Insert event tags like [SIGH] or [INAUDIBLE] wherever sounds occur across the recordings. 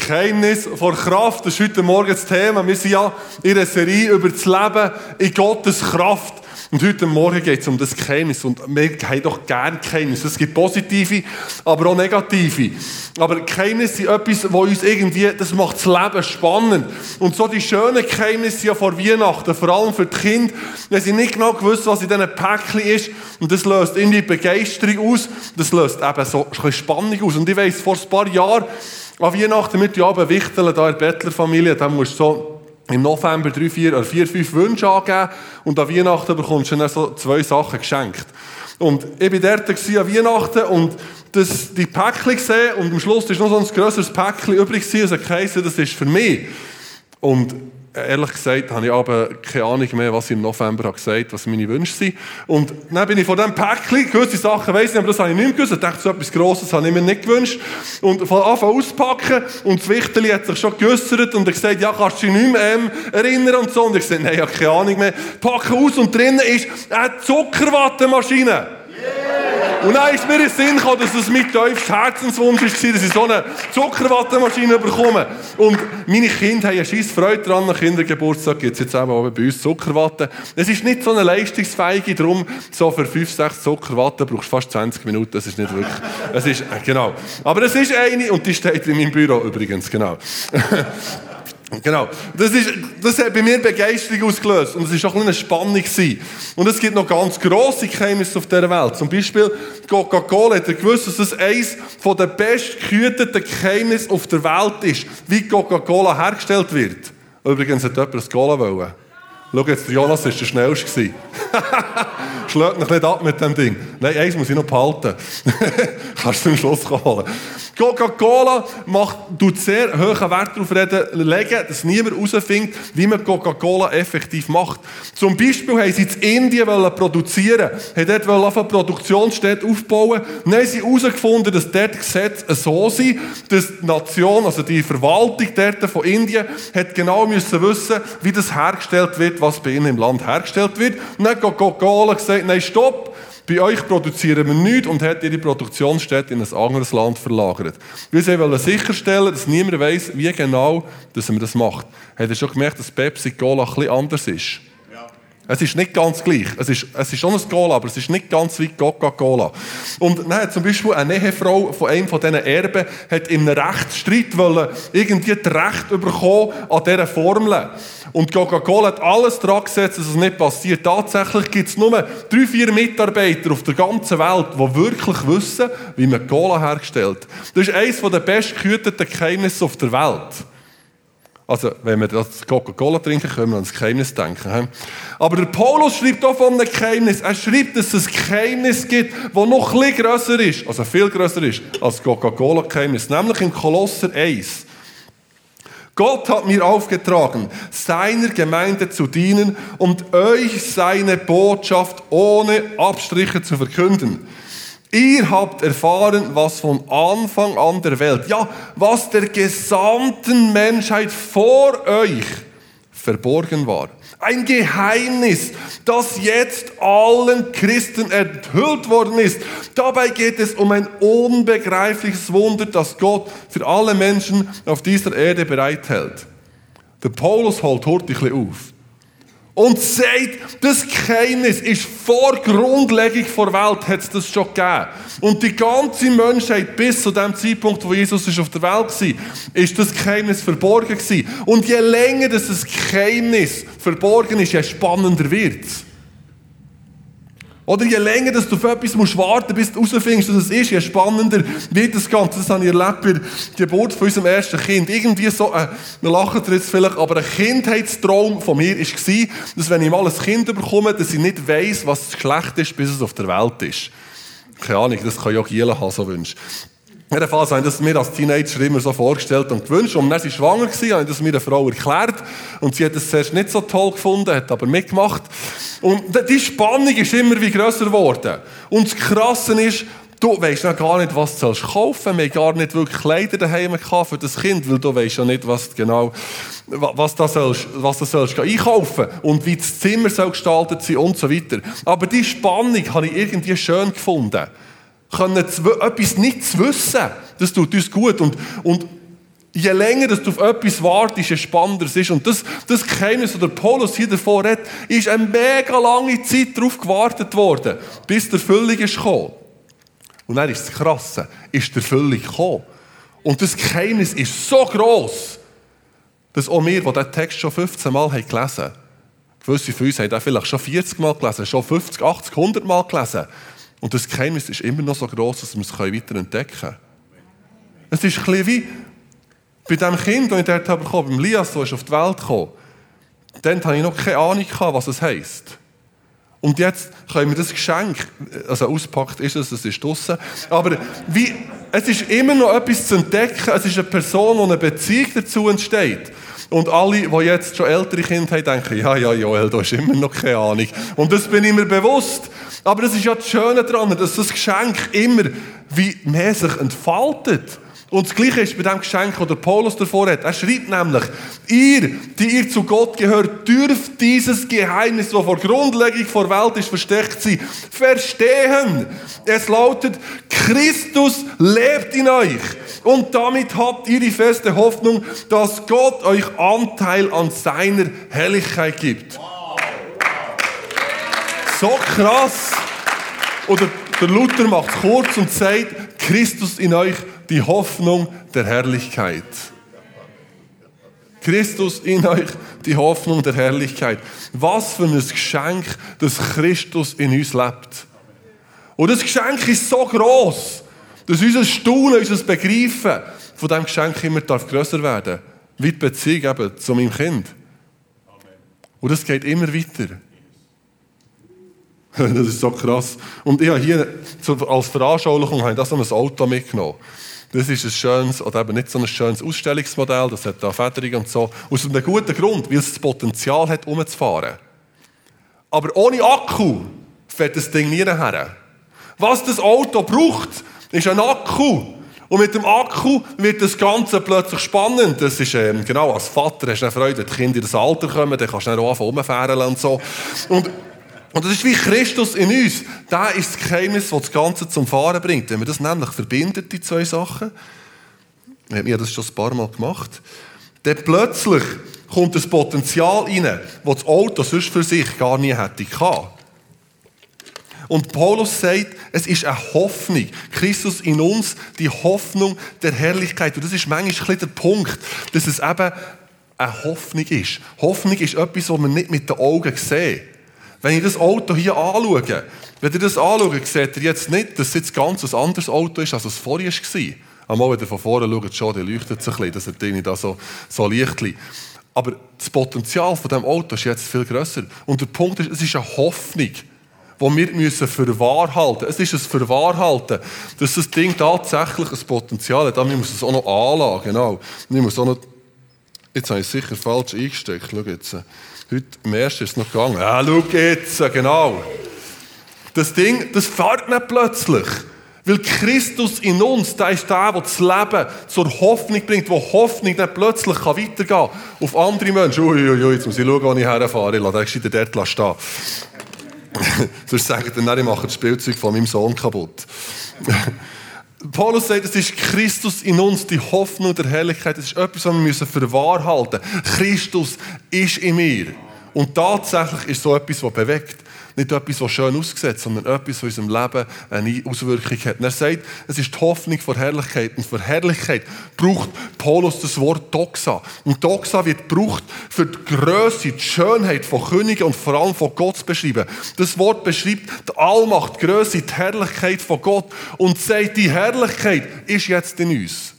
Geheimnis vor Kraft, das ist heute Morgen das Thema. Wir sind ja in einer Serie über das Leben in Gottes Kraft. Und heute Morgen geht es um das Geheimnis. Und wir haben doch gerne Geheimnisse. Es gibt positive, aber auch negative. Aber Geheimnisse sind etwas, das uns irgendwie, das macht das Leben spannend. Und so die schönen Geheimnisse ja vor Weihnachten, vor allem für die Kinder, wenn sie nicht genau gewusst, was in diesen Päckchen ist. Und das löst irgendwie Begeisterung aus. Das löst eben so ein bisschen Spannung aus. Und ich weiss, vor ein paar Jahren, an Weihnachten mit die Abend wichteln, da in der Bettlerfamilie, da musst du so im November drei, vier oder vier, fünf Wünsche angeben und an Weihnachten bekommst du dann so zwei Sachen geschenkt. Und ich war dort an Weihnachten und das, die Päckchen gesehen und am Schluss ist noch so ein grösseres Päckchen übrig gewesen, also geheißen, das ist für mich. Und ehrlich gesagt habe ich aber keine Ahnung mehr, was ich im November habe gesagt was meine Wünsche sind. Und dann bin ich von diesem Päckchen, gewisse Sachen weiss ich, aber das habe ich nicht mehr gewusst. Ich dachte, so etwas Grosses habe ich mir nicht gewünscht. Und von Anfang auspacken und das Wichterli hat sich schon geäussert und er gesagt, ja, kannst du dich nicht mehr ähm, erinnern und so. Und ich gesagt, nein, ich habe keine Ahnung mehr. Packe aus und drinnen ist eine Zuckerwattemaschine. Und dann ist mir in Sinn gekommen, dass das mein tiefster Herzenswunsch war, dass ich so eine Zuckerwattemaschine bekomme. Und meine Kinder haben eine scheisse Freude daran. Nach Kindergeburtstag gibt es jetzt eben bei uns Zuckerwatte. Es ist nicht so eine leistungsfähige, darum so für 5, 6 Zuckerwatte brauchst du fast 20 Minuten, das ist nicht wirklich... Es ist, äh, genau. Aber es ist eine, und die steht in meinem Büro übrigens, genau. [LAUGHS] Genau. Das, ist, das hat bei mir Begeisterung ausgelöst. Und es war auch eine Spannung. Und es gibt noch ganz grosse Geheimnisse auf dieser Welt. Zum Beispiel Coca-Cola. Hat er gewusst, dass es eines der bestgehüteten Geheimnisse auf der Welt ist, wie Coca-Cola hergestellt wird. Übrigens hat jemand das Cola wollen. Schau jetzt, Jonas war der Schnellste. [LAUGHS] Schlägt noch nicht ab mit dem Ding. Nein, eins muss ich noch behalten. [LAUGHS] Kannst du zum Schluss holen. Coca-Cola macht, tut sehr hohen Wert darauf reden, legen, dass niemand herausfindet, wie man Coca-Cola effektiv macht. Zum Beispiel haben sie in Indien produzieren wollen, dort eine Produktionsstätte aufbauen. Dann haben sie herausgefunden, dass dort Gesetze so sind, dass die Nation, also die Verwaltung dort von Indien, hat genau müssen wissen, wie das hergestellt wird, was bei ihnen im Land hergestellt wird. Und dann hat Coca-Cola gesagt, nein, stopp, bei euch produzieren wir nichts und hat ihre Produktionsstätte in ein anderes Land verlagert. Wir wollen sicherstellen, dass niemand weiß, wie genau dass man das macht. Habt ihr schon gemerkt, dass Pepsi Cola bisschen anders ist? Es ist nicht ganz gleich. Es ist, es ist schon ein Cola, aber es ist nicht ganz wie Coca-Cola. Und hat zum Beispiel eine Ehefrau von einem von diesen Erben hat in einem Rechtsstreit wollen, irgendwie das Recht bekommen an dieser Formel. Und Coca-Cola hat alles daran gesetzt, dass es nicht passiert. Tatsächlich gibt es nur drei, vier Mitarbeiter auf der ganzen Welt, die wirklich wissen, wie man Cola herstellt. Das ist eines der bestgehüteten Geheimnisse auf der Welt. Also, wenn wir das Coca-Cola trinken, können wir an das Geheimnis denken. Aber der Paulus schreibt auch von einem Geheimnis. Er schreibt, dass es ein Geheimnis gibt, das noch ein grösser ist, also viel grösser ist als das Coca-Cola-Geheimnis. Nämlich in Kolosser 1. Gott hat mir aufgetragen, seiner Gemeinde zu dienen und euch seine Botschaft ohne Abstriche zu verkünden. Ihr habt erfahren, was von Anfang an der Welt, ja, was der gesamten Menschheit vor euch verborgen war. Ein Geheimnis, das jetzt allen Christen enthüllt worden ist. Dabei geht es um ein unbegreifliches Wunder, das Gott für alle Menschen auf dieser Erde bereithält. Der Paulus holt hurtig auf und sagt, das Geheimnis ist vor Grundlegung der Welt, hat es das schon gegeben. Und die ganze Menschheit bis zu dem Zeitpunkt, wo Jesus auf der Welt war, ist das Geheimnis verborgen gewesen. Und je länger das Geheimnis verborgen ist, je spannender wird es. Oder je länger dass du auf etwas musst warten bis du herausfindest, dass es ist, je spannender wird das Ganze. Das habe ich erlebt bei der Geburt von unserem ersten Kind. Irgendwie so, äh, wir lachen jetzt vielleicht, aber ein Kindheitstraum von mir war, dass wenn ich mal ein Kind bekomme, dass ich nicht weiss, was das Geschlecht ist, bis es auf der Welt ist. Keine Ahnung, das kann ja auch Giela haben, so wünscht. Jedenfalls habe ich das mir als Teenager immer so vorgestellt und gewünscht. Und dann war sie schwanger, gewesen, habe ich das mir einer Frau erklärt. Und sie hat es zuerst nicht so toll gefunden, hat aber mitgemacht. Und die Spannung ist immer wie grösser geworden. Und das Krasse ist, du weißt noch gar nicht, was du kaufen sollst. Wir haben gar nicht wirklich Kleider daheim für das Kind, weil du weißt ja nicht, was genau, was du sollst, was du sollst einkaufen und wie das Zimmer soll gestaltet sein und so weiter. Aber die Spannung habe ich irgendwie schön gefunden können etwas nicht zu wissen, das tut uns gut. Und, und je länger dass du auf etwas wartest, je spannender es ist. Und das, das Geheimnis, das der Paulus hier davor hat, ist eine mega lange Zeit darauf gewartet worden, bis der Erfüllung ist gekommen. Und dann ist das Krasse, ist der Erfüllung gekommen. Und das Geheimnis ist so groß, dass auch wir, die diesen Text schon 15 Mal haben gelesen haben, gewisse von uns haben den vielleicht schon 40 Mal gelesen, schon 50, 80, 100 Mal gelesen. Und das Geheimnis ist immer noch so groß, dass wir es weiter entdecken können. Es ist ein bisschen wie bei dem Kind, das ich dort bekommen beim Lias, der auf die Welt kam. Dann hatte ich noch keine Ahnung, was es heisst. Und jetzt können wir das Geschenk, also auspackt ist es, es ist draussen, aber wie, es ist immer noch etwas zu entdecken, es ist eine Person, die eine Beziehung dazu entsteht. Und alle, die jetzt schon ältere Kinder haben, denken, ja, ja, Joel, da ist immer noch keine Ahnung. Und das bin ich mir bewusst. Aber das ist ja das Schöne daran, dass das Geschenk immer wie mehr sich entfaltet. Und das Gleiche ist bei dem Geschenk, das der Paulus davor hat. Er schreibt nämlich, ihr, die ihr zu Gott gehört, dürft dieses Geheimnis, das vor Grundlegung vor Welt ist, versteckt sein, verstehen. Es lautet, Christus lebt in euch. Und damit habt ihr die feste Hoffnung, dass Gott euch Anteil an seiner Helligkeit gibt. So krass. Oder der Luther macht es kurz und sagt, Christus in euch die Hoffnung der Herrlichkeit. Christus in euch, die Hoffnung der Herrlichkeit. Was für ein Geschenk, dass Christus in uns lebt. Und das Geschenk ist so groß, dass unser Staunen, unser Begreifen von diesem Geschenk immer darf grösser werden Wie die Beziehung eben zu meinem Kind. Und das geht immer weiter. [LAUGHS] Das ist so krass. Und ich habe hier als Veranschaulichung ich das ein Auto mitgenommen. Das ist ein schönes, oder eben nicht so ein schönes Ausstellungsmodell, das hat da Federung und so. Aus einem guten Grund, weil es das Potenzial hat, umzufahren. Aber ohne Akku fährt das Ding nie her. Was das Auto braucht, ist ein Akku. Und mit dem Akku wird das Ganze plötzlich spannend. Das ist, ähm, genau, als Vater hast du eine Freude, wenn die Kinder in das Alter kommen, dann kannst du dann auch anfangen und so. Und und das ist wie Christus in uns. Da ist das Geheimnis, das das Ganze zum Fahren bringt. Wenn man das nämlich verbindet, die zwei Sachen, ich habe das schon ein paar Mal gemacht, dann plötzlich kommt das Potenzial rein, das das Auto sonst für sich gar nie hätte gehabt. Und Paulus sagt, es ist eine Hoffnung. Christus in uns, die Hoffnung der Herrlichkeit. Und das ist manchmal der Punkt, dass es eben eine Hoffnung ist. Hoffnung ist etwas, was man nicht mit den Augen sieht. Wenn ich das Auto hier anschaue, wenn ihr das anschaut, seht ihr jetzt nicht, dass es jetzt ganz ein anderes Auto ist, als es vorher war. Einmal, wenn ihr von vorne schaut, schon, der leuchtet sich ein bisschen, das hat da so, so Lichtchen. Aber das Potenzial von diesem Auto ist jetzt viel grösser. Und der Punkt ist, es ist eine Hoffnung, die wir müssen für wahr halten Es ist ein Verwahrhalten, dass das Ding tatsächlich ein Potenzial hat. Aber wir müssen es auch noch anlagen, genau. Wir müssen auch noch Jetzt habe ich es sicher falsch eingesteckt. Schau jetzt. Heute im ersten ist es noch gegangen. Ja, schau jetzt, genau. Das Ding, das fährt nicht plötzlich. Weil Christus in uns, der ist der, der das Leben zur Hoffnung bringt, wo Hoffnung nicht plötzlich weitergehen kann auf andere Menschen. Uiuiui, ui, jetzt muss ich schauen, wo ich herfahre. Ich lasse den dort stehen. [LAUGHS] Sonst sagen dann, ich mache das Spielzeug von meinem Sohn kaputt. [LAUGHS] Paulus sagt, es ist Christus in uns, die Hoffnung der Herrlichkeit. Es ist etwas, was wir müssen für wahr halten. Christus ist in mir. Und tatsächlich ist so etwas, was bewegt. Nicht etwas, was schön aussieht, sondern etwas, was in unserem Leben eine Auswirkung hat. Und er sagt, es ist die Hoffnung vor Herrlichkeit. Und für Herrlichkeit braucht Paulus das Wort Doxa. Und Doxa wird gebraucht für die Größe, die Schönheit von Königen und vor allem von Gott zu beschreiben. Das Wort beschreibt die Allmacht, die Größe, die Herrlichkeit von Gott und sagt, die Herrlichkeit ist jetzt in uns.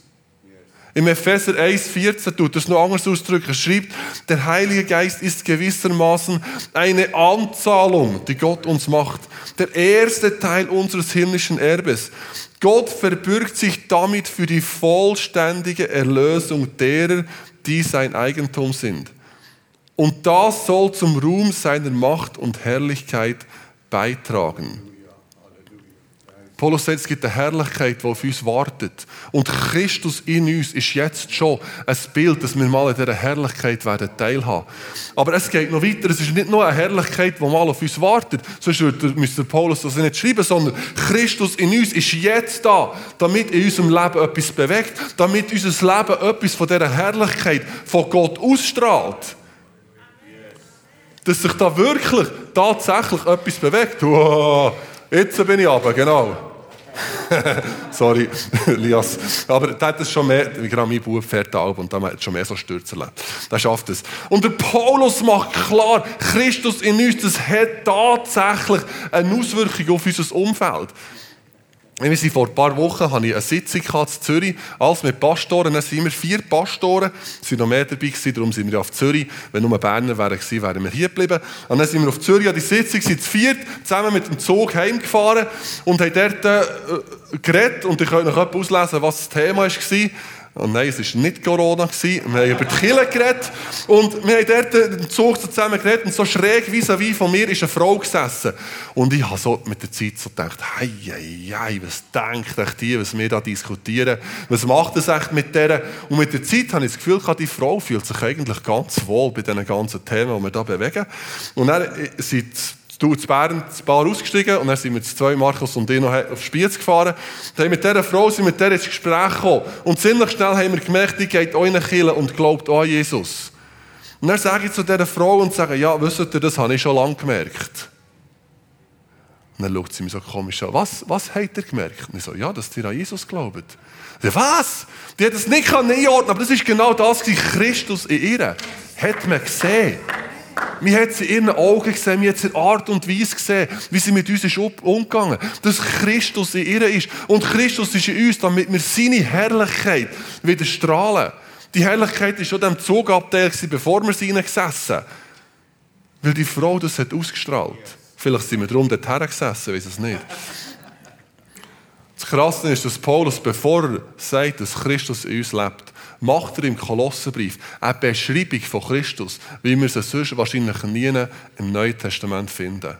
Im Epheser 1,14 tut es noch anders ausdrücken. Er schreibt, der Heilige Geist ist gewissermaßen eine Anzahlung, die Gott uns macht. Der erste Teil unseres himmlischen Erbes. Gott verbürgt sich damit für die vollständige Erlösung derer, die sein Eigentum sind. Und das soll zum Ruhm seiner Macht und Herrlichkeit beitragen. Paulus sagt, es gibt eine Herrlichkeit, die auf uns wartet. Und Christus in uns ist jetzt schon ein Bild, dass wir mal in dieser Herrlichkeit werden teilhaben. Aber es geht noch weiter. Es ist nicht nur eine Herrlichkeit, die mal auf uns wartet. Sonst müsste Paulus das nicht schreiben, sondern Christus in uns ist jetzt da, damit in unserem Leben etwas bewegt, damit unser Leben etwas von dieser Herrlichkeit von Gott ausstrahlt. Dass sich da wirklich tatsächlich etwas bewegt. Jetzt bin ich aber, genau. [LAUGHS] Sorry, [LAUGHS] Lias. Aber der hat es schon mehr, wie gerade mein Bub fährt Alb und da hat schon mehr so Stürze erlebt. Der schafft es. Und der Paulus macht klar, Christus in uns, das hat tatsächlich eine Auswirkung auf unser Umfeld. Wir sind vor ein paar Wochen hatte ich eine Sitzung in Zürich, alles mit Pastoren. Dann sind wir vier Pastoren, es waren noch mehr dabei, gewesen, darum sind wir auf Zürich. Wenn nur Berner wären wären wir hier geblieben. Und dann sind wir auf Zürich an die Sitzung, sind zu viert, zusammen mit dem Zug heimgefahren und haben dort äh, geredet. Und ich könnt noch auslesen, was das Thema war. Und nein, es war nicht Corona. Wir haben über die Kirche geredet. Und wir haben dort im Zug zusammen geredet. Und so schräg vis-à-vis von mir ist eine Frau gesessen. Und ich habe so mit der Zeit so gedacht, hei, hei, hei, was denkt echt die, was wir da diskutieren? Was macht das echt mit der? Und mit der Zeit habe ich das Gefühl, die Frau fühlt sich eigentlich ganz wohl bei diesen ganzen Themen, die wir hier bewegen. Und dann sind du zu Bern ein paar ausgestiegen und dann sind wir zu zwei, Markus und ich noch auf Spiez gefahren. Dann mit dieser Frau sind mit der ins Gespräch gekommen. Und ziemlich schnell haben wir gemerkt, die geht auch in Kirche und glaubt an Jesus. Und dann sage ich zu dieser Frau und sage, ja, wisst ihr, das habe ich schon lange gemerkt. Und dann schaut sie mich so komisch an. Was, was habt ihr gemerkt? Und ich so, ja, dass ihr an Jesus glaubt. Was? Die hat es nicht einordnen aber das ist genau das, Christus in ihr. Hat man gesehen. Wir haben sie in ihren Augen gesehen, wir haben sie in Art und Weise gesehen, wie sie mit uns ist umgegangen Dass Christus in ihr ist. Und Christus ist in uns, damit wir seine Herrlichkeit wieder strahlen. Die Herrlichkeit war schon dem Zugabteil, bevor wir sie gesessen Weil die Frau das hat ausgestrahlt. Vielleicht sind wir darum dort gesessen, weiß es nicht. Das Krasse ist, dass Paulus, bevor er sagt, dass Christus in uns lebt, macht er im Kolossenbrief eine Beschreibung von Christus, wie wir sie sonst wahrscheinlich nie im Neuen Testament finden.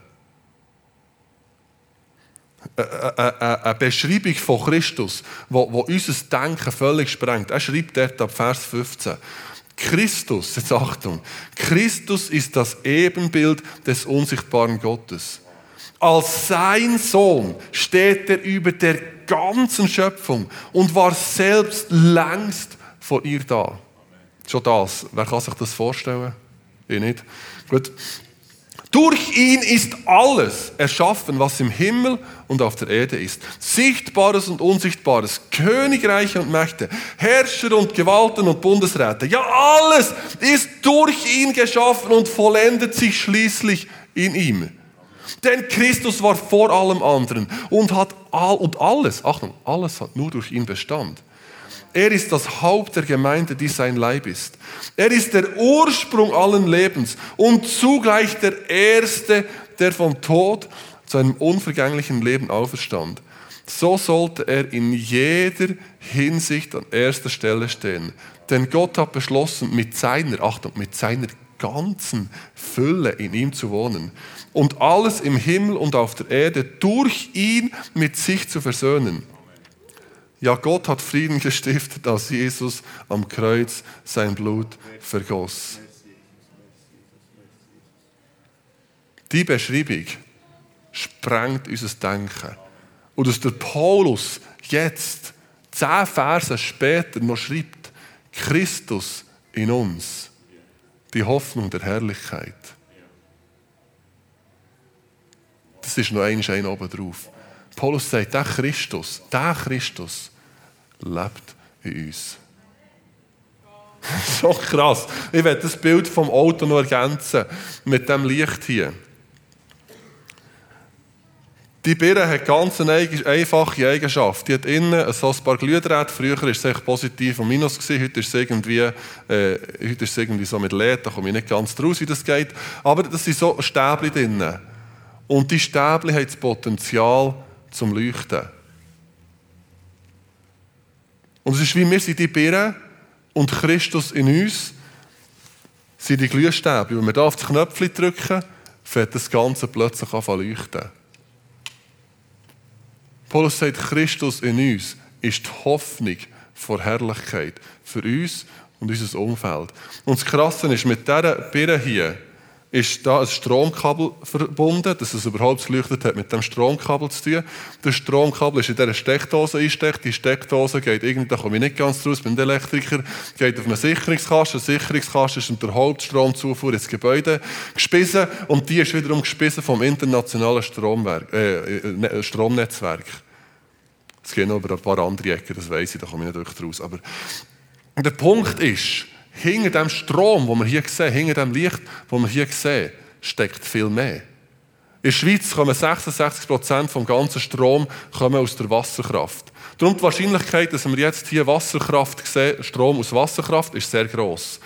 Eine Beschreibung von Christus, wo unser Denken völlig sprengt. Er schreibt dort ab Vers 15. Christus, jetzt Achtung, Christus ist das Ebenbild des unsichtbaren Gottes. Als sein Sohn steht er über der ganzen Schöpfung und war selbst längst von ihr da. Schon das. Wer kann sich das vorstellen? Ich nicht. Gut. Durch ihn ist alles erschaffen, was im Himmel und auf der Erde ist. Sichtbares und Unsichtbares, Königreiche und Mächte, Herrscher und Gewalten und Bundesräte. Ja, alles ist durch ihn geschaffen und vollendet sich schließlich in ihm. Denn Christus war vor allem anderen und hat all, und alles, Achtung, alles hat nur durch ihn Bestand. Er ist das Haupt der Gemeinde, die sein Leib ist. Er ist der Ursprung allen Lebens und zugleich der Erste, der vom Tod zu einem unvergänglichen Leben auferstand. So sollte er in jeder Hinsicht an erster Stelle stehen. Denn Gott hat beschlossen, mit seiner, Achtung, mit seiner ganzen Fülle in ihm zu wohnen und alles im Himmel und auf der Erde durch ihn mit sich zu versöhnen ja, Gott hat Frieden gestiftet, als Jesus am Kreuz sein Blut vergoss. Die Beschreibung sprengt unser Denken. Und dass der Paulus jetzt, zehn Verse später, noch schreibt, Christus in uns, die Hoffnung der Herrlichkeit. Das ist noch ein Schein oben drauf. Paulus sagt, der Christus, der Christus, lebt in uns. [LAUGHS] so krass. Ich werde das Bild vom Auto noch ergänzen mit dem Licht hier. Die Birne hat ganz eine einfache Eigenschaft. Die hat innen so ein paar Glühdrähte. Früher war es positiv und minus. Gewesen. Heute ist es irgendwie, äh, heute ist es irgendwie so mit LED. Da komme ich nicht ganz draus, wie das geht. Aber das sind so Stäbchen drin. Und die Stäbchen haben das Potenzial zum Leuchten. Und es ist wie wir sind die Birnen und Christus in uns sind die Glühstäbe. Wenn wir da auf das Knöpfchen drücken, fängt das Ganze plötzlich an zu leuchten. Paulus sagt, Christus in uns ist die Hoffnung vor Herrlichkeit für uns und unser Umfeld. Und das Krasse ist, mit dieser Birne hier ist da ein Stromkabel verbunden, dass es überhaupt geleuchtet hat, mit dem Stromkabel zu tun. Das Stromkabel ist in dieser Steckdose eingesteckt. Die Steckdose geht irgendwie, da komme ich nicht ganz raus, bin Elektriker, geht auf einen Sicherungskasten. Der Sicherungskasten ist unter Hauptstromzufuhr ins Gebäude gespissen und die ist wiederum gespissen vom internationalen Stromwerk, äh, äh Stromnetzwerk. Es geht noch über ein paar andere Ecken, das weiß ich, da komme ich nicht wirklich raus. Aber der Punkt ist, hinter dem Strom, den wir hier sehen, hinter dem Licht, das wir hier sehen, steckt viel mehr. In der Schweiz kommen 66 Prozent vom ganzen Strom kommen aus der Wasserkraft. Darum die Wahrscheinlichkeit, dass wir jetzt hier Wasserkraft sehen, Strom aus Wasserkraft, ist sehr groß.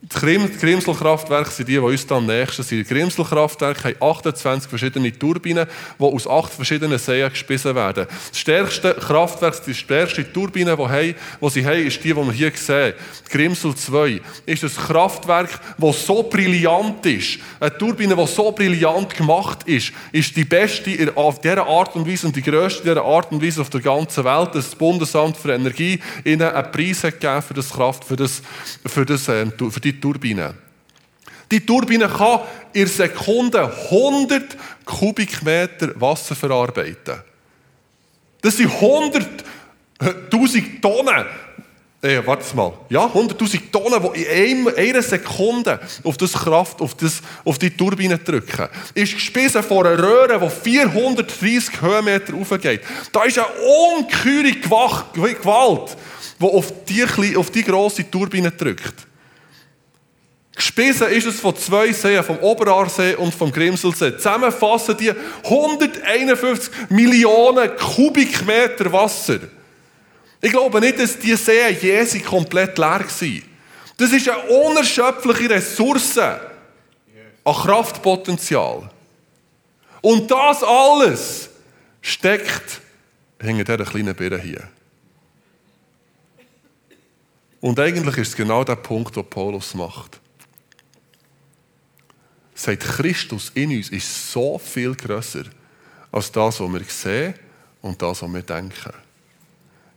Die Grimselkraftwerke sind die, die uns am nächsten sind. Die Grimselkraftwerke haben 28 verschiedene Turbinen, die aus acht verschiedenen Seen gespissen werden. Das stärkste Kraftwerk, die stärkste Turbine, die, sie haben, ist die, die wir hier sehen. Die Grimsel 2 ist ein Kraftwerk, das so brillant ist. Eine Turbine, die so brillant gemacht ist, ist die beste auf dieser Art und Weise und die grösste dieser Art und Weise auf der ganzen Welt, dass das Bundesamt für Energie ihnen einen Preis hat gegeben für das Kraft, für, das, für, das, äh, für die Turbine. Die Turbine kann in Sekunden 100 Kubikmeter Wasser verarbeiten. Das sind 100.000 Tonnen. Äh, warte mal. Ja, 100.000 Tonnen, die in einer Sekunde auf, das Kraft, auf, das, auf die Turbine drücken. Ist gespissen von einer Röhre, die 430 Höhenmeter aufgeht. Da ist eine ungeheure Gewalt, die auf die, auf die grosse Turbine drückt. Gespissen ist es von zwei Seen, vom Oberarsee und vom Grimselsee. Zusammen fassen die 151 Millionen Kubikmeter Wasser. Ich glaube nicht, dass diese Seen je komplett leer waren. Das ist eine unerschöpfliche Ressource an Kraftpotenzial. Und das alles steckt hinter dieser kleinen Birne hier. Und eigentlich ist es genau der Punkt, den Paulus macht sagt Christus in uns, ist so viel grösser als das, was wir sehen und das, was wir denken.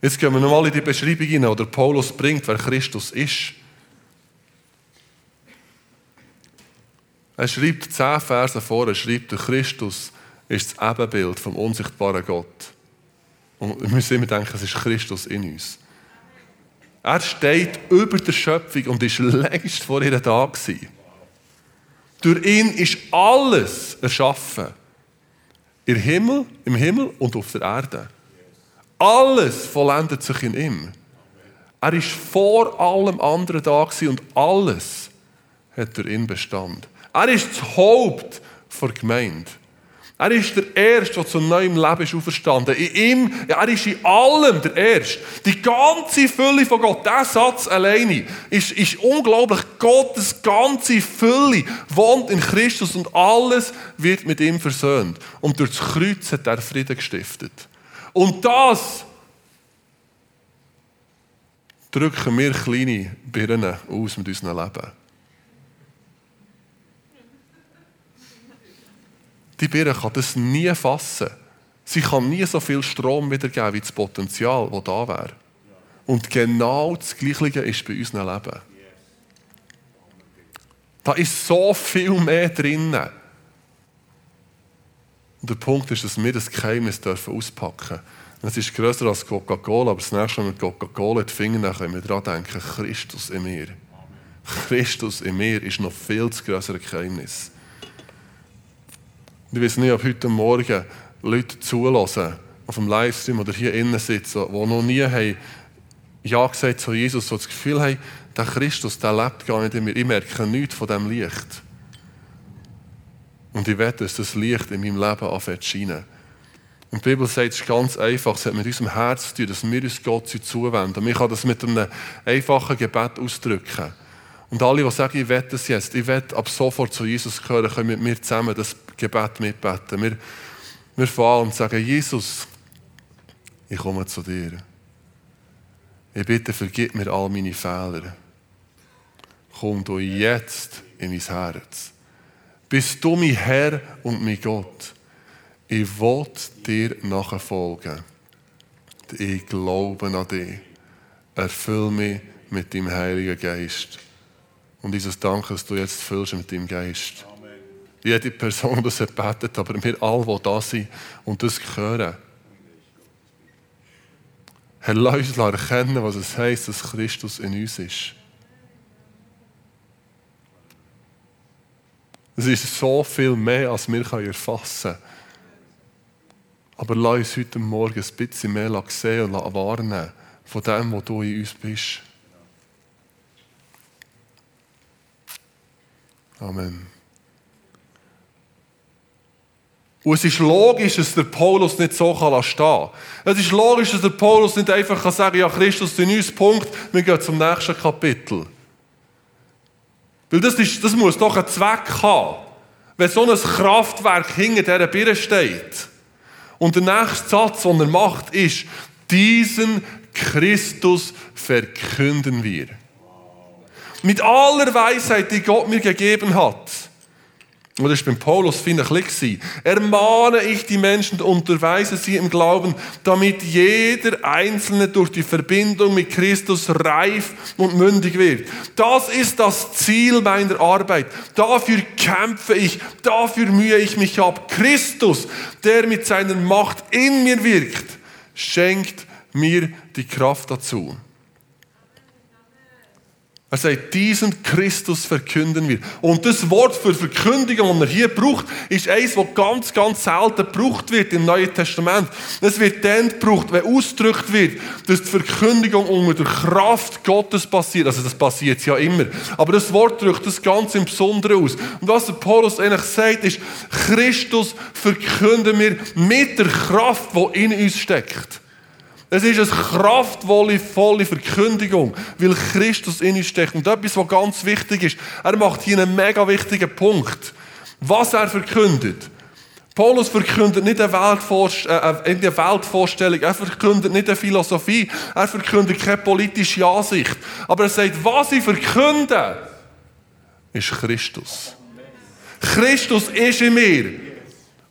Jetzt gehen wir nochmal in die Beschreibung hinein, oder Paulus bringt, wer Christus ist. Er schreibt zehn Verse vor, er schreibt, der Christus ist das Ebenbild vom unsichtbaren Gott. Und wir müssen immer denken, es ist Christus in uns. Er steht über der Schöpfung und ist [LAUGHS] längst vor ihr da gewesen. Durch ihn ist alles erschaffen. Im Himmel, Im Himmel und auf der Erde. Alles vollendet sich in ihm. Er ist vor allem anderen da und alles hat durch ihn Bestand. Er ist das Haupt der Gemeinde. Er ist der Erste, der zu neuem Leben ist auferstanden. In ihm, er ist in allem der Erste. Die ganze Fülle von Gott, dieser Satz alleine, ist, ist unglaublich. Gottes ganze Fülle wohnt in Christus und alles wird mit ihm versöhnt. Und durch das Kreuz hat er Frieden gestiftet. Und das drücken wir kleine Birnen aus mit unserem Leben. Die Birne kann das nie fassen. Sie kann nie so viel Strom wiedergeben wie das Potenzial, das da wäre. Und genau das Gleiche ist bei unserem Leben. Da ist so viel mehr drin. Und der Punkt ist, dass wir das Geheimnis auspacken dürfen. Es ist grösser als Coca-Cola, aber das nächste Mal mit Coca-Cola die Finger können wir daran denken, Christus in mir. Christus in mir ist noch viel zu größere Geheimnis. Ich weiß nicht, ob heute Morgen Leute zulassen, auf dem Livestream oder hier innen sitzen, die noch nie haben Ja gesagt zu Jesus, so das Gefühl haben, der Christus, der lebt gar nicht in mir. Ich merke nichts von diesem Licht. Und ich wette, dass das Licht in meinem Leben anfängt zu scheinen. Und die Bibel sagt, es ganz einfach, es hat mit unserem Herz zu tun, dass wir uns Gott zuwenden. Und ich kann das mit einem einfachen Gebet ausdrücken. Und alle, die sagen, ich wette es jetzt, ich wette ab sofort zu Jesus gehören, können mit mir zusammen das Gebet mitbeten. Wir, wir fahren und sagen, Jesus, ich komme zu dir. Ich bitte, vergib mir all meine Fehler. Komm du jetzt in mein Herz. Bist du mein Herr und mein Gott. ich will dir nachfolgen. Ich glaube an dich. Erfüll mich mit deinem Heiligen Geist. Und Jesus, danke, dass du jetzt füllst mit deinem Geist. Jede Person, die das betet, aber wir alle, die da sind und das hören. Herr, lass uns erkennen, was es heisst, dass Christus in uns ist. Es ist so viel mehr, als wir erfassen können. Aber lass uns heute Morgen ein bisschen mehr sehen und wahrnehmen von dem, was du in uns bist. Amen. Und es ist logisch, dass der Paulus nicht so stehen kann. Es ist logisch, dass der Paulus nicht einfach kann sagen ja, Christus in uns, Punkt, wir gehen zum nächsten Kapitel. Weil das, ist, das muss doch einen Zweck haben. Wenn so ein Kraftwerk hinter dieser Birne steht. Und der nächste Satz, den er macht, ist, diesen Christus verkünden wir. Mit aller Weisheit, die Gott mir gegeben hat. Und das war beim Paulus, finde ich, Ermahne ich die Menschen und unterweise sie im Glauben, damit jeder Einzelne durch die Verbindung mit Christus reif und mündig wird. Das ist das Ziel meiner Arbeit. Dafür kämpfe ich, dafür mühe ich mich ab. Christus, der mit seiner Macht in mir wirkt, schenkt mir die Kraft dazu. Er sagt, diesen Christus verkünden wir. Und das Wort für Verkündigung, das er hier braucht, ist eins, das ganz, ganz selten gebraucht wird im Neuen Testament. Es wird dann gebraucht, wenn ausgedrückt wird, dass die Verkündigung unter der Kraft Gottes passiert. Also das passiert ja immer. Aber das Wort drückt das ganz im Besonderen aus. Und was der Paulus eigentlich sagt, ist, Christus verkünden wir mit der Kraft, die in uns steckt. Es ist eine kraftvolle, volle Verkündigung, weil Christus in uns steckt. Und etwas, was ganz wichtig ist, er macht hier einen mega wichtigen Punkt. Was er verkündet. Paulus verkündet nicht eine, Weltvorst äh, äh eine Weltvorstellung, er verkündet nicht eine Philosophie, er verkündet keine politische Ansicht. Aber er sagt, was ich verkünde, ist Christus. Christus ist in mir.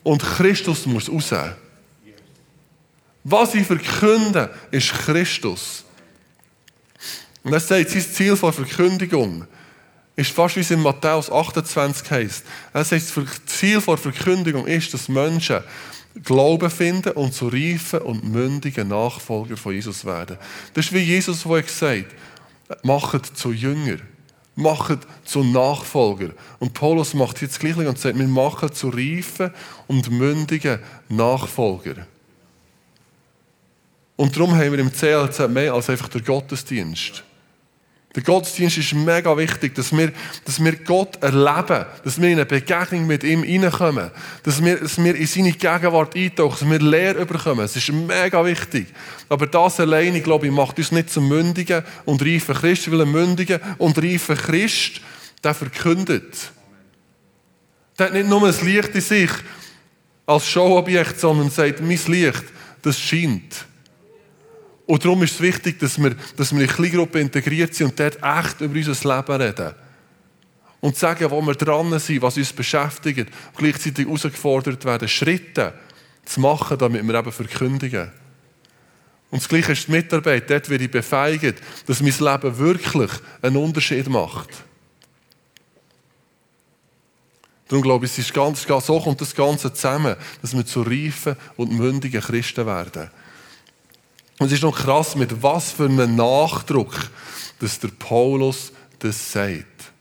Und Christus muss raus. Was ich verkünde, ist Christus. Und er sagt, sein Ziel von Verkündigung ist fast wie es in Matthäus 28 heißt. Er sagt, das Ziel von Verkündigung ist, dass Menschen Glauben finden und zu reifen und mündigen Nachfolger von Jesus werden. Das ist wie Jesus, der gesagt hat, macht zu Jünger, macht zu Nachfolger. Und Paulus macht jetzt gleich und sagt, wir machen zu reifen und mündigen Nachfolger. Und darum haben wir im CLZ mehr als einfach den Gottesdienst. Der Gottesdienst ist mega wichtig, dass wir, dass wir Gott erleben, dass wir in eine Begegnung mit ihm hineinkommen, dass wir, dass wir in seine Gegenwart eintauchen, dass wir Lehre bekommen. Es ist mega wichtig. Aber das alleine, glaube ich, macht uns nicht zum mündigen und reifen Christ, weil ein mündiger und reifer Christ, der verkündet. Der hat nicht nur ein Licht in sich als Showobjekt, sondern sagt, mein Licht, das scheint. Und darum ist es wichtig, dass wir, dass wir in Kleingruppen integriert sind und dort echt über unser Leben reden. Und sagen, wo wir dran sind, was uns beschäftigt. Und gleichzeitig herausgefordert werden, Schritte zu machen, damit wir eben verkündigen. Und das Gleiche ist die Mitarbeit. Dort werde ich befeigt, dass mein Leben wirklich einen Unterschied macht. Darum glaube ich, es ist ganz, so kommt das Ganze zusammen, dass wir zu reifen und mündigen Christen werden. Und es ist noch krass, mit was für einem Nachdruck, dass der Paulus das sagt.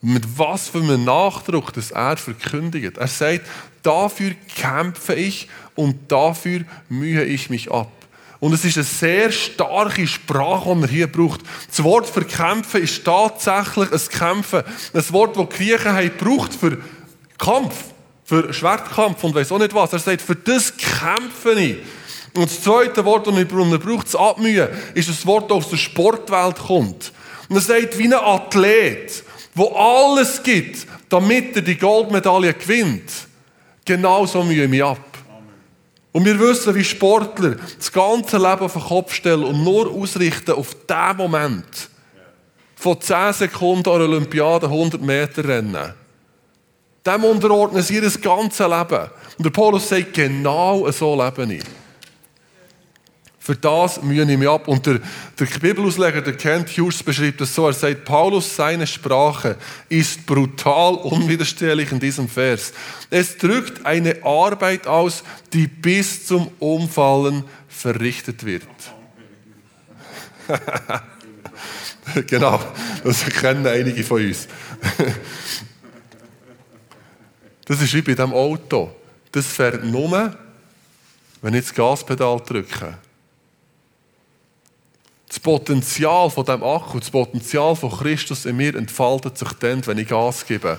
Mit was für einem Nachdruck, dass er verkündigt. Er sagt, dafür kämpfe ich und dafür mühe ich mich ab. Und es ist eine sehr starke Sprache, die er hier braucht. Das Wort für kämpfen ist tatsächlich ein Kämpfen. Ein Wort, das die Griechen haben braucht für Kampf, für Schwertkampf und weiß auch nicht was. Er sagt, für das kämpfe ich. Und das zweite Wort, das ich brauche, das Abmühen, ist das Wort, das aus der Sportwelt kommt. Und er sagt, wie ein Athlet, der alles gibt, damit er die Goldmedaille gewinnt. Genauso mühe ich mich ab. Und wir wissen, wie Sportler das ganze Leben auf den Kopf stellen und nur ausrichten auf den Moment. Von 10 Sekunden an Olympiade 100 Meter rennen. Dem unterordnen sie ihr ganzes Leben. Und der Paulus sagt, genau so lebe ich. Für das mühe ich mich ab. Und der, der Bibelausleger, der Kent Hughes, beschreibt das so. Er sagt, Paulus, seine Sprache ist brutal unwiderstehlich in diesem Vers. Es drückt eine Arbeit aus, die bis zum Umfallen verrichtet wird. [LAUGHS] genau, das kennen einige von uns. [LAUGHS] das ist wie bei diesem Auto. Das fährt nur, wenn ich das Gaspedal drücke. Das Potenzial von dem Akku, das Potenzial von Christus in mir entfaltet sich dann, wenn ich Gas gebe.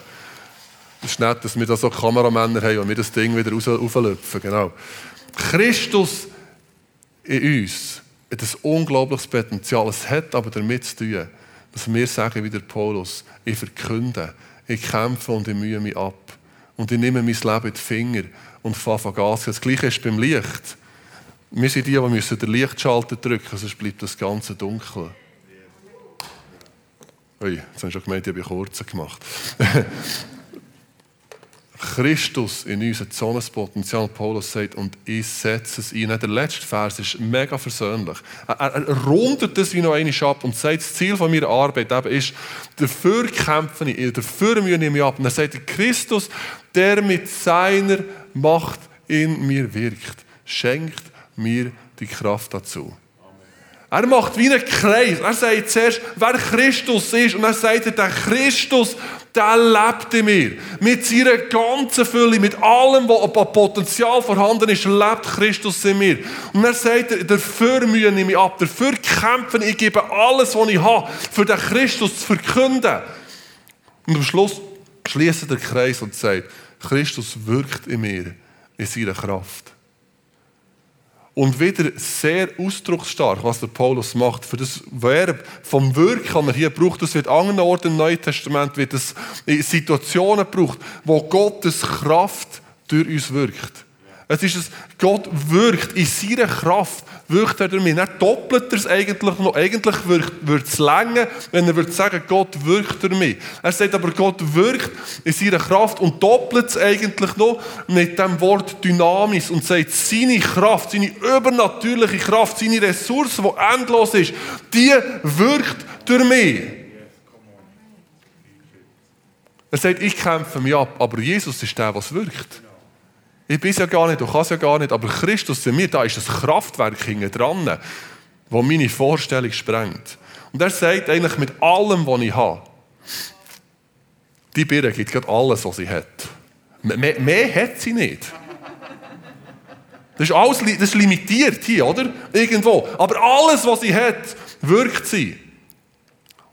Es ist nett, dass wir da so Kameramänner haben und wir das Ding wieder raus. Genau. Christus in uns hat ein unglaubliches Potenzial. Es hat aber damit zu tun, dass wir sagen, wie der Paulus, ich verkünde, ich kämpfe und ich mühe mich ab. Und ich nehme mein Leben in die Finger und fahre Gas. Das Gleiche ist beim Licht. Wir sind die, die müssen den Lichtschalter drücken, sonst bleibt das Ganze dunkel. Ui, jetzt haben schon gemeint, ich habe kurz gemacht. [LAUGHS] Christus in uns hat so ein Potenzial, Paulus sagt, und ich setze es ein. Der letzte Vers ist mega versöhnlich. Er, er, rundet das wie noch einmal ab und sagt, das Ziel von meiner Arbeit eben ist, dafür kämpfe ich, dafür mühe ich mich ab. Und er sagt, Christus, der mit seiner Macht in mir wirkt, schenkt mir die Kraft dazu. Er macht wie einen Kreis. Er sagt zuerst, wer Christus ist. Und er sagt, der Christus, der lebt in mir. Mit seiner ganzen Fülle, mit allem, was Potenzial vorhanden ist, lebt Christus in mir. Und er sagt, dafür mühe ich mich ab, dafür kämpfen, ich gebe alles, was ich habe, für den Christus zu verkünden. Und am Schluss schließt der Kreis und sagt, Christus wirkt in mir, in seiner Kraft. Und wieder sehr ausdrucksstark, was der Paulus macht. Für das Verb vom Wirken, das er hier braucht, das wird an anderen Orten im Neuen Testament, wird es in Situationen gebraucht, wo Gottes Kraft durch uns wirkt. Es ist es, Gott wirkt in seiner Kraft, wirkt er durch mich. Er doppelt er es eigentlich noch. Eigentlich würde es länger, wenn er würde sagen, Gott wirkt durch mich. Er sagt aber, Gott wirkt in seiner Kraft und doppelt es eigentlich noch mit dem Wort Dynamis und sagt, seine Kraft, seine übernatürliche Kraft, seine Ressource, die endlos ist, die wirkt durch mich. Er sagt, ich kämpfe mich ab, aber Jesus ist der, was wirkt. Ich bin es ja gar nicht, du kannst ja gar nicht, aber Christus in mir, da ist ein Kraftwerk hinten dran, das meine Vorstellung sprengt. Und er sagt eigentlich mit allem, was ich habe, die Birne gibt gerade alles, was sie hat. Mehr, mehr hat sie nicht. Das ist alles das ist limitiert hier, oder? Irgendwo. Aber alles, was sie hat, wirkt sie.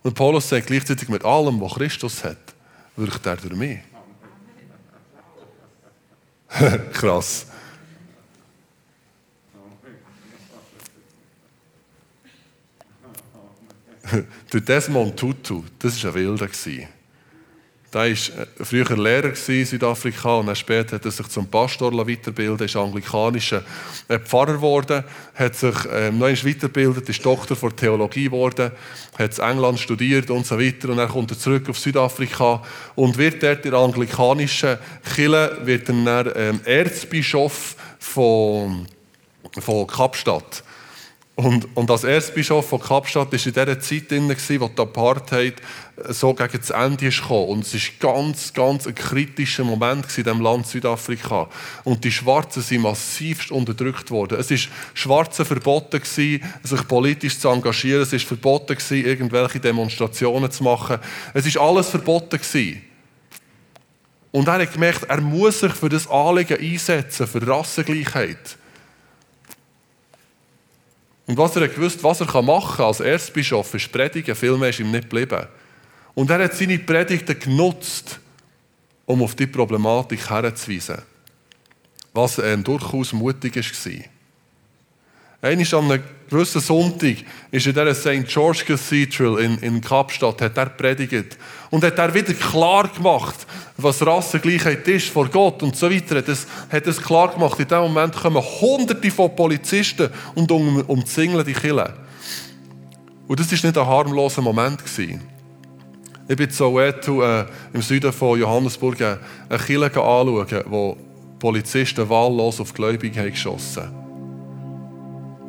Und Paulus sagt gleichzeitig mit allem, was Christus hat, wirkt er durch mich. [LAUGHS] Krass. [LAUGHS] Der Desmond Tutu, das war ein Wilder. Der war äh, früher Lehrer in Südafrika und später hat er sich zum Pastor weiterbilden, ist anglikanischer äh, Pfarrer geworden, hat sich ähm, noch weitergebildet, ist Doktor für Theologie geworden, hat in England studiert und so weiter und dann kommt er zurück auf Südafrika und wird dort in der anglikanischen Kirche wird dann ähm, Erzbischof von, von Kapstadt. Und, und als Erzbischof von Kapstadt war in dieser Zeit drin, wo die Apartheid äh, so gegen das Ende kam. Und es war ganz, ganz ein kritischer Moment in diesem Land Südafrika. Und die Schwarzen sind massivst unterdrückt worden. Es war Schwarzen verboten, sich politisch zu engagieren. Es war verboten, irgendwelche Demonstrationen zu machen. Es war alles verboten. Und er hat gemerkt, er muss sich für das Anliegen einsetzen, für Rassengleichheit. Und was er gewusst, was er machen kann als Erzbischof, ist predigen. Viel mehr ist ihm nicht geblieben. Und er hat seine Predigten genutzt, um auf die Problematik herzuweisen. Was ähm, durchaus mutig war. Einmal an einem gewissen Sonntag ist in dieser St. George Cathedral in, in Kapstadt, hat er predigt. Und hat er wieder klar gemacht, was Rassengleichheit ist vor Gott und so weiter. Das hat es klar gemacht. In dem Moment kommen hunderte von Polizisten und um, umzingeln die Kille. Und das war nicht ein harmloser Moment. Gewesen. Ich bin Soweto äh, im Süden von Johannesburg äh, eine Kirche anschauen, wo Polizisten wahllos auf Gläubige haben geschossen haben.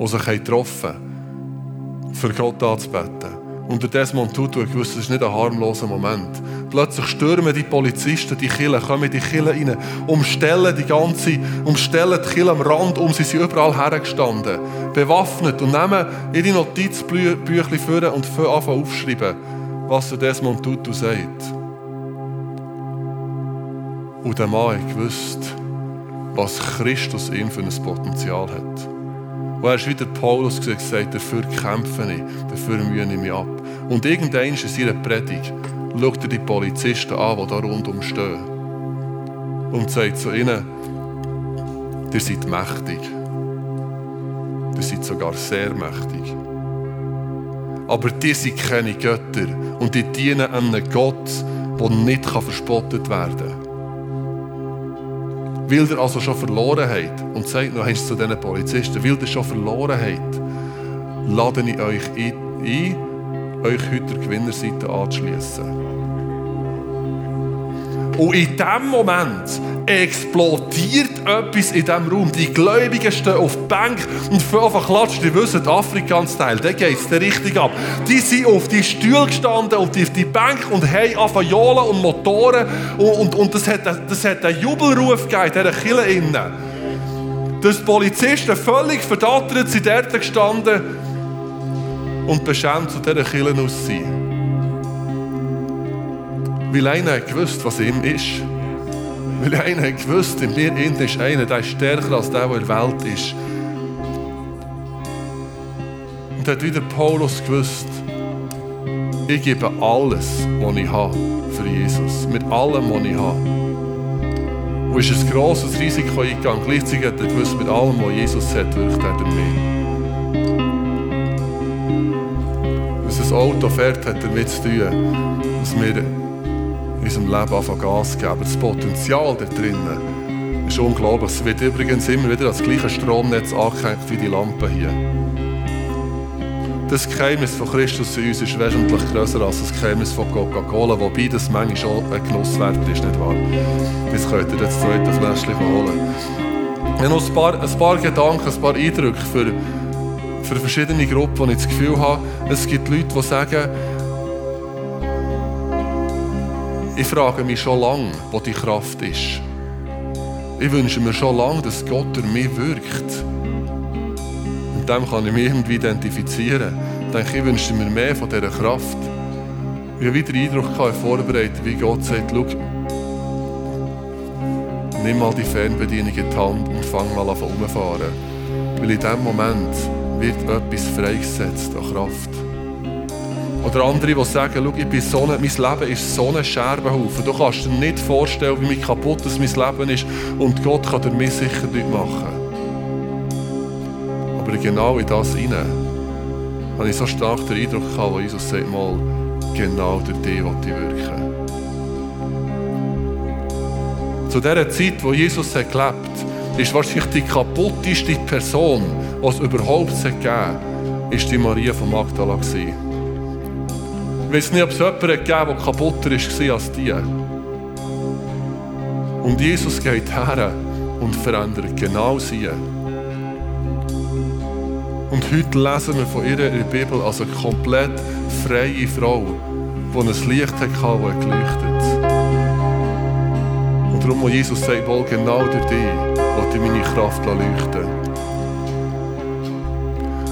Die sich getroffen haben, für Gott anzubeten. Und Desmond Tutu hat gewusst, das ist nicht ein harmloser Moment. Plötzlich stürmen die Polizisten die Kille, kommen die Kille rein, umstellen die ganze, umstellen die Kille am Rand um, sie sind überall hergestanden, bewaffnet und nehmen ihre Notizbücher vor und anfangen aufschreiben, was der Desmond Tutu sagt. Und der Mann hat gewusst, was Christus ihm für ein Potenzial hat. Und er ist wie der Paulus gesagt, dafür kämpfe ich, dafür mühe ich mich ab. Und irgendwann in seiner Predigt schaut er die Polizisten an, die da rundum stehen. Und sagt zu ihnen, ihr seid mächtig. Ihr seid sogar sehr mächtig. Aber die sind keine Götter und die dienen einem Gott, der nicht verspottet werden kann weil ihr also schon verloren habt, und sagt noch eins zu diesen Polizisten, weil ihr schon verloren habt, lade ich euch ein, euch heute der Gewinnerseite anzuschließen. Und in dem Moment explodiert etwas in diesem Raum. Die Gläubigen stehen auf die Bank und fangen an klatschen. Die wissen, Afrikaans-Teil, da geht es richtig ab. Die sind auf die Stühle gestanden und auf die Bank und haben angefangen und Motoren. Und, und, und das, hat, das hat einen Jubelruf gegeben dieser Kille innen. Dass die Polizisten völlig verdattert sind dort gestanden und beschämt zu dieser Kille aus sind. Weil einer hat gewusst, was ihm ist. Weil einer hat gewusst, in mir ist einer, der ist stärker als der, der in der Welt ist. Und hat wieder Paulus gewusst, ich gebe alles, was ich habe, für Jesus. Mit allem, was ich habe. Und ist ein grosses Risiko eingegangen. Gleichzeitig hat er gewusst, mit allem, was Jesus hat, wirkt er durch mich. Wenn ein Auto fährt, hat er damit zu tun, dass wir unserem Leben anfangen Gas geben. Das Potenzial da drinnen ist unglaublich. Es wird übrigens immer wieder das gleiche Stromnetz angehängt wie die Lampe hier. Das Geheimnis von Christus in uns ist wesentlich größer als das Geheimnis von Coca-Cola, wobei das manchmal schon ein Genusswert ist, nicht wahr? Jetzt könnt ihr das zweite Fläschchen holen. Ich habe noch ein paar, ein paar Gedanken, ein paar Eindrücke für, für verschiedene Gruppen, wo ich das Gefühl habe, es gibt Leute, die sagen, ich frage mich schon lange, wo die Kraft ist. Ich wünsche mir schon lange, dass Gott durch mich wirkt. Und dem kann ich mich irgendwie identifizieren. Ich denke, ich wünsche mir mehr von dieser Kraft. Ich habe wieder den Eindruck gehabt, vorbereitet, wie Gott sagt, schau, nimm mal die Fernbedienung in die Hand und fang mal an rumfahren. Weil in diesem Moment wird etwas freigesetzt an Kraft. Oder andere, die sagen, schau, ich bin so eine, mein Leben ist so ein Scherbenhaufen. Du kannst dir nicht vorstellen, wie kaputt das mein Leben ist. Und Gott kann dir mich sicher nicht machen. Aber genau in das hinein habe ich so stark den Eindruck gehabt, wo Jesus sagt, mal, genau durch dich will ich wirken. Zu dieser Zeit, wo Jesus gelebt hat, ist wahrscheinlich die kaputteste Person, die es überhaupt gegeben hat, ist die Maria von Magdala gewesen. Ich weiß nicht, ob es jemanden gegeben der kaputter war als die. Und Jesus geht her und verändert genau sie. Und heute lesen wir von ihr in der Bibel als eine komplett freie Frau, die ein Licht hatte, das geleuchtet Und darum, wo Jesus sagt, wohl genau durch dich, will ich meine Kraft leuchten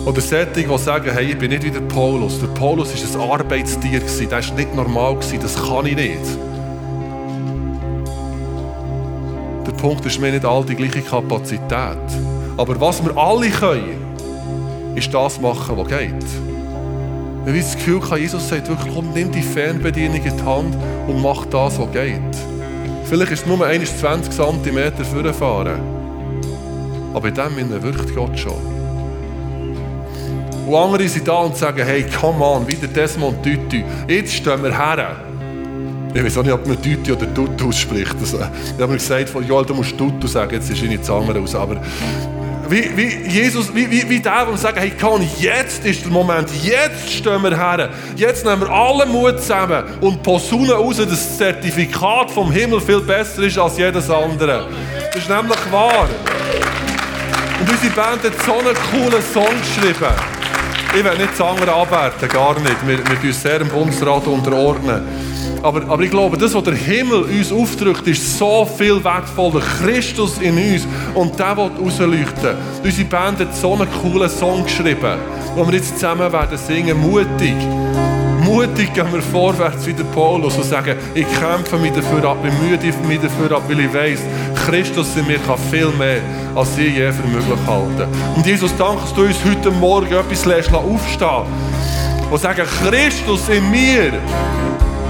oder solche, die sagen, hey, ich bin nicht wie der Paulus. Der Paulus war ein Arbeitstier, der war nicht normal, das kann ich nicht. Der Punkt ist, wir haben nicht alle die gleiche Kapazität. Aber was wir alle können, ist das machen, was geht. Wenn ich das Gefühl habe, Jesus sagt wirklich, komm, nimm die Fernbedienung in die Hand und mach das, was geht. Vielleicht ist es nur 20 cm vorfahren. Aber in dem Sinne wirkt Gott schon. Und andere sind da und sagen, hey, come on, wieder Desmond Tutu. Jetzt stehen wir her. Ich weiß auch nicht, ob man Tutu oder Tutu ausspricht. Also, ich habe mir gesagt, von Joel, du musst Tutu sagen, jetzt ist nicht das andere aus. Aber Wie, wie Jesus, wie, wie, wie der, der sagt, hey komm, jetzt ist der Moment, jetzt stehen wir her, jetzt nehmen wir alle Mut zusammen und posaunen raus, dass das Zertifikat vom Himmel viel besser ist als jedes andere. Das ist nämlich wahr. Und unsere Band hat so einen coolen Song geschrieben. Ich will nicht das andere abwerten, gar nicht. Wir, wir tun sehr dem Bundesrat unterordnen. Aber, aber ich glaube, das, was der Himmel uns aufdrückt, ist so viel wertvoller. Christus in uns und der will rausleuchten. Unsere Band hat so einen coolen Song geschrieben, wo wir jetzt zusammen werden singen, mutig. Mutig gehen wir vorwärts wie der Paulus und sagen, ich kämpfe mich dafür ab, bin müde mich dafür ab, weil ich weiss, Christus in mir kann viel mehr, als ich je für möglich halte. Und Jesus, danke, dass du uns heute Morgen etwas lässt aufstehen und sagen, Christus in mir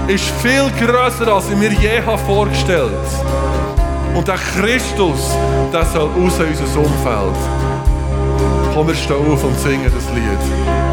ist viel grösser, als ich mir je vorgestellt habe. Und der Christus, der soll raus in unser Umfeld. Komm, wir stehen auf und singen das Lied.